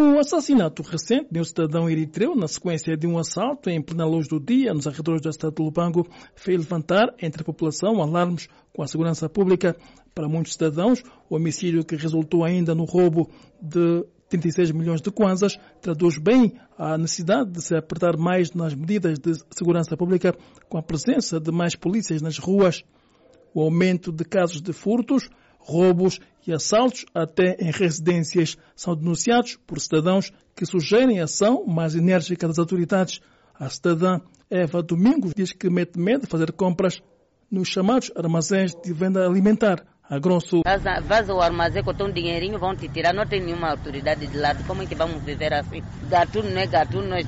O assassinato recente de um cidadão eritreu na sequência de um assalto em plena luz do dia nos arredores da cidade de Lubango fez levantar entre a população alarmes com a segurança pública. Para muitos cidadãos, o homicídio que resultou ainda no roubo de 36 milhões de kwanzas traduz bem a necessidade de se apertar mais nas medidas de segurança pública com a presença de mais polícias nas ruas. O aumento de casos de furtos roubos e assaltos até em residências são denunciados por cidadãos que sugerem ação mais enérgica das autoridades. A cidadã Eva Domingos diz que mete medo de fazer compras nos chamados armazéns de venda alimentar a grosso. Vaza, o armazém com um dinheirinho, vão te tirar, não tem nenhuma autoridade de lado. Como é que vamos viver assim? Gatuno não é gatuno, nós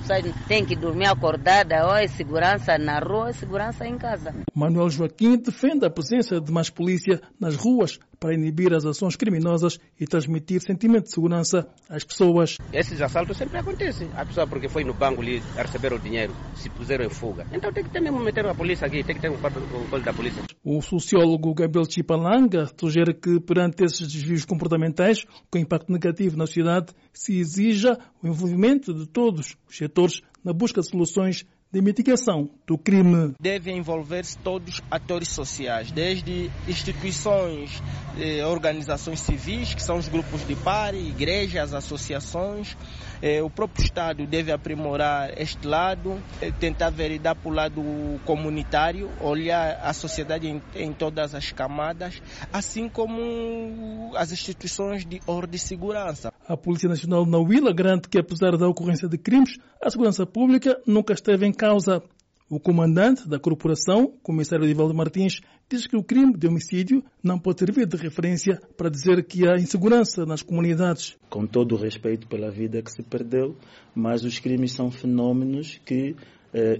tem que dormir acordada, ou é segurança na rua, ou é segurança em casa. Manuel Joaquim defende a presença de mais polícia nas ruas para inibir as ações criminosas e transmitir sentimento de segurança às pessoas. Esses assaltos sempre acontecem. A pessoa porque foi no banco ali a receber o dinheiro, se puseram em fuga. Então tem que ter mesmo meter a polícia aqui, tem que ter um controle da polícia. O sociólogo Gabriel Chipalanga sugere que perante esses desvios comportamentais com impacto negativo na sociedade se exija o envolvimento de todos os setores na busca de soluções de mitigação do crime. Devem envolver-se todos os atores sociais, desde instituições, eh, organizações civis, que são os grupos de pare, igrejas, associações. Eh, o próprio Estado deve aprimorar este lado, eh, tentar veridar para o lado comunitário, olhar a sociedade em, em todas as camadas, assim como as instituições de ordem e segurança. A Polícia Nacional na Huila garante que, apesar da ocorrência de crimes, a segurança pública nunca esteve em causa. O comandante da corporação, comissário Divaldo Martins, diz que o crime de homicídio não pode servir de referência para dizer que há insegurança nas comunidades. Com todo o respeito pela vida que se perdeu, mas os crimes são fenômenos que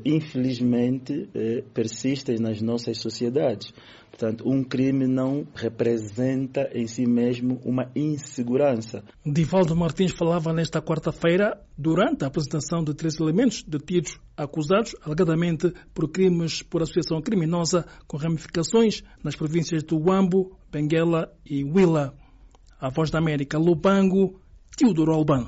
infelizmente, eh, persistem nas nossas sociedades. Portanto, um crime não representa em si mesmo uma insegurança. Divaldo Martins falava nesta quarta-feira, durante a apresentação de três elementos detidos acusados alegadamente por crimes por associação criminosa com ramificações nas províncias do Huambo, Benguela e Huila. A Voz da América, Lubango, Teodoro Albano.